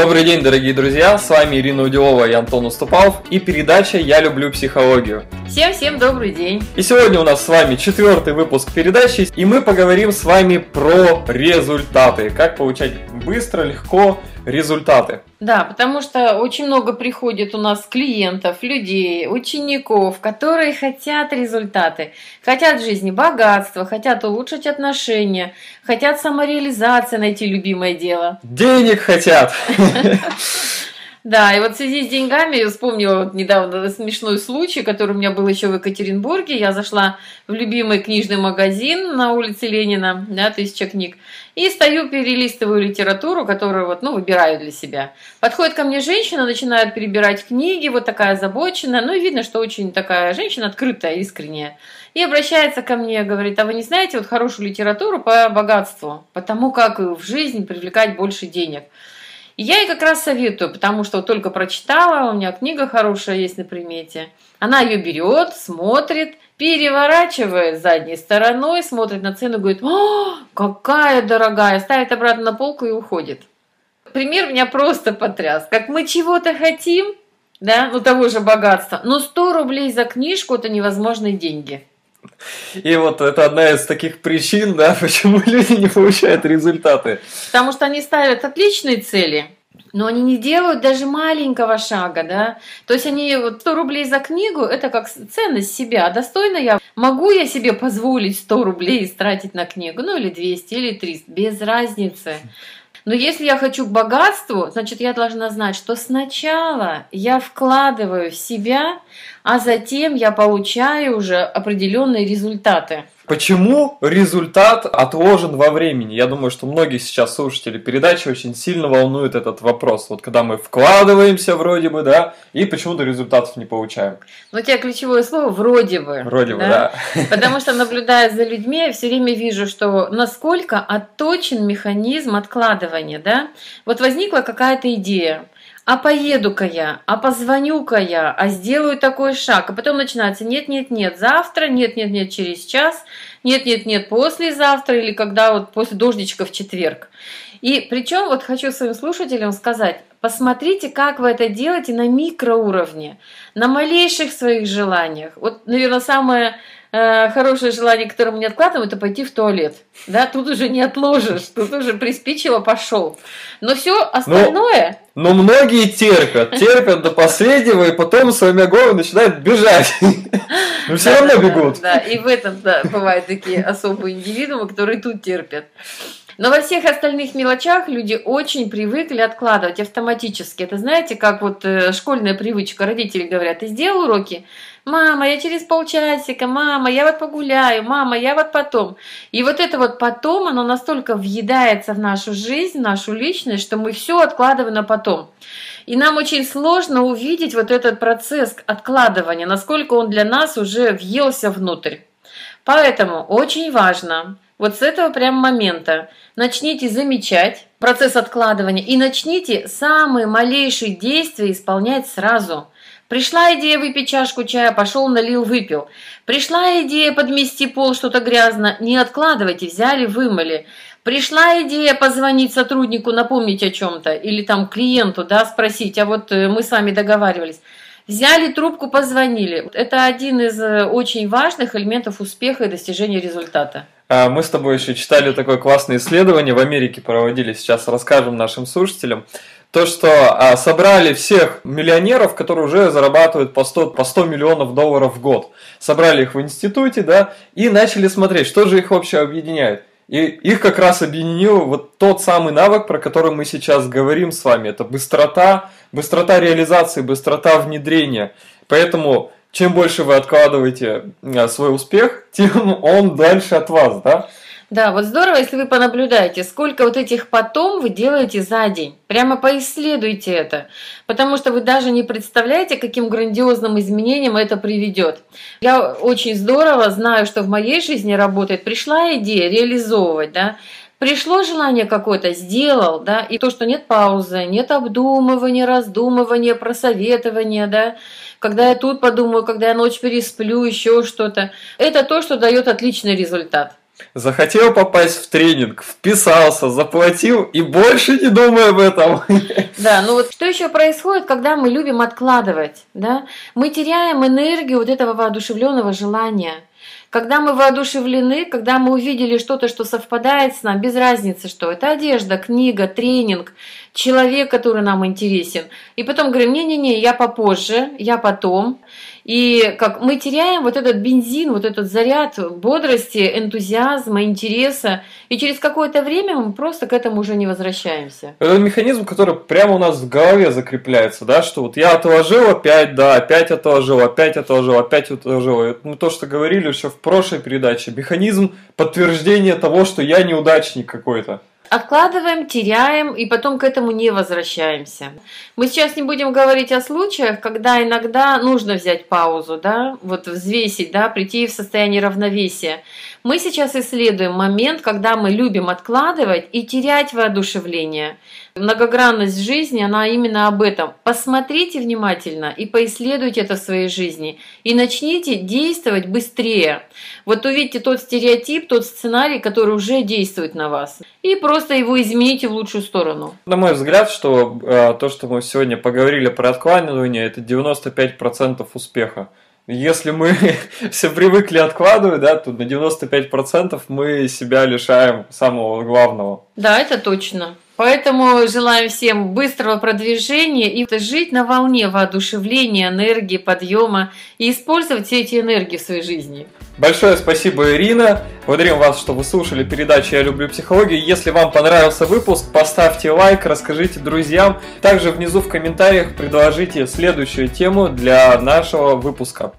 Добрый день, дорогие друзья! С вами Ирина Удилова и Антон Уступалов и передача «Я люблю психологию». Всем-всем добрый день! И сегодня у нас с вами четвертый выпуск передачи, и мы поговорим с вами про результаты. Как получать быстро, легко результаты. Да, потому что очень много приходит у нас клиентов, людей, учеников, которые хотят результаты, хотят в жизни богатства, хотят улучшить отношения, хотят самореализации, найти любимое дело. Денег хотят. Да, и вот в связи с деньгами вспомнила вот недавно смешной случай, который у меня был еще в Екатеринбурге. Я зашла в любимый книжный магазин на улице Ленина, да, тысяча книг, и стою, перелистываю литературу, которую вот, ну, выбираю для себя. Подходит ко мне женщина, начинает перебирать книги, вот такая озабоченная, ну, и видно, что очень такая женщина открытая, искренняя. И обращается ко мне, говорит, а вы не знаете вот хорошую литературу по богатству, потому как в жизнь привлекать больше денег? И я ей как раз советую, потому что только прочитала, у меня книга хорошая есть на примете. Она ее берет, смотрит, переворачивает задней стороной, смотрит на цену, говорит, о, какая дорогая, ставит обратно на полку и уходит. Пример меня просто потряс. Как мы чего-то хотим, да, ну того же богатства, но 100 рублей за книжку – это невозможные деньги. И вот это одна из таких причин, да, почему люди не получают результаты. Потому что они ставят отличные цели, но они не делают даже маленького шага, да. То есть они вот 100 рублей за книгу, это как ценность себя. Достойно я, могу я себе позволить 100 рублей тратить на книгу, ну или 200, или 300, без разницы. Но если я хочу к богатству, значит, я должна знать, что сначала я вкладываю в себя, а затем я получаю уже определенные результаты. Почему результат отложен во времени? Я думаю, что многих сейчас слушателей передачи очень сильно волнует этот вопрос. Вот когда мы вкладываемся вроде бы, да, и почему-то результатов не получаем. Ну, у тебя ключевое слово «вроде бы». Вроде бы, да. Потому что, наблюдая за людьми, я все время вижу, что насколько отточен механизм откладывания, да. Вот возникла какая-то идея – а поеду-ка я, а позвоню-ка я, а сделаю такой шаг. А потом начинается нет-нет-нет, завтра, нет-нет-нет, через час, нет-нет-нет, послезавтра или когда вот после дождичка в четверг. И причем вот хочу своим слушателям сказать, посмотрите, как вы это делаете на микроуровне, на малейших своих желаниях. Вот, наверное, самое Э, хорошее желание, которое мы не откладываем, это пойти в туалет. Да, тут уже не отложишь, тут уже приспичило, пошел. Но все остальное... Но, но многие терпят, терпят до последнего, и потом своими головой начинают бежать. Но все равно бегут. Да, и в этом бывают такие особые индивидуумы, которые тут терпят. Но во всех остальных мелочах люди очень привыкли откладывать автоматически. Это знаете, как вот э, школьная привычка. Родители говорят, ты сделал уроки? Мама, я через полчасика, мама, я вот погуляю, мама, я вот потом. И вот это вот потом, оно настолько въедается в нашу жизнь, в нашу личность, что мы все откладываем на потом. И нам очень сложно увидеть вот этот процесс откладывания, насколько он для нас уже въелся внутрь. Поэтому очень важно вот с этого прям момента начните замечать процесс откладывания и начните самые малейшие действия исполнять сразу. Пришла идея выпить чашку чая, пошел, налил, выпил. Пришла идея подмести пол, что-то грязно, не откладывайте, взяли, вымыли. Пришла идея позвонить сотруднику, напомнить о чем-то, или там клиенту, да, спросить, а вот э, мы с вами договаривались. Взяли трубку, позвонили. Это один из э, очень важных элементов успеха и достижения результата. А, мы с тобой еще читали такое классное исследование, в Америке проводили, сейчас расскажем нашим слушателям. То, что а, собрали всех миллионеров, которые уже зарабатывают по 100, по 100 миллионов долларов в год. Собрали их в институте, да, и начали смотреть, что же их вообще объединяет. И их как раз объединил вот тот самый навык, про который мы сейчас говорим с вами. Это быстрота, быстрота реализации, быстрота внедрения. Поэтому чем больше вы откладываете э, свой успех, тем он дальше от вас, да? Да, вот здорово, если вы понаблюдаете, сколько вот этих потом вы делаете за день. Прямо поисследуйте это, потому что вы даже не представляете, каким грандиозным изменениям это приведет. Я очень здорово знаю, что в моей жизни работает. Пришла идея реализовывать, да, пришло желание какое-то, сделал, да, и то, что нет паузы, нет обдумывания, раздумывания, просоветования, да, когда я тут подумаю, когда я ночь пересплю, еще что-то. Это то, что дает отличный результат. Захотел попасть в тренинг, вписался, заплатил и больше не думай об этом. Да, ну вот что еще происходит, когда мы любим откладывать, да? Мы теряем энергию вот этого воодушевленного желания. Когда мы воодушевлены, когда мы увидели что-то, что совпадает с нами, без разницы что, это одежда, книга, тренинг, человек, который нам интересен. И потом говорим, не-не-не, я попозже, я потом. И как мы теряем вот этот бензин, вот этот заряд бодрости, энтузиазма, интереса, и через какое-то время мы просто к этому уже не возвращаемся. Это механизм, который прямо у нас в голове закрепляется, да, что вот я отложил опять, да, опять отложил, опять отложил, опять отложил. Мы то, что говорили еще в прошлой передаче. Механизм подтверждения того, что я неудачник какой-то откладываем, теряем и потом к этому не возвращаемся. Мы сейчас не будем говорить о случаях, когда иногда нужно взять паузу, да, вот взвесить, да, прийти в состояние равновесия. Мы сейчас исследуем момент, когда мы любим откладывать и терять воодушевление. Многогранность жизни, она именно об этом. Посмотрите внимательно и поисследуйте это в своей жизни. И начните действовать быстрее. Вот увидите тот стереотип, тот сценарий, который уже действует на вас. И просто его измените в лучшую сторону. На мой взгляд, что э, то, что мы сегодня поговорили про откладывание, это 95% успеха. Если мы все привыкли откладывать, да, то на 95% мы себя лишаем самого главного. Да, это точно. Поэтому желаем всем быстрого продвижения и жить на волне воодушевления, энергии, подъема и использовать все эти энергии в своей жизни. Большое спасибо, Ирина. Благодарим вас, что вы слушали передачу «Я люблю психологию». Если вам понравился выпуск, поставьте лайк, расскажите друзьям. Также внизу в комментариях предложите следующую тему для нашего выпуска.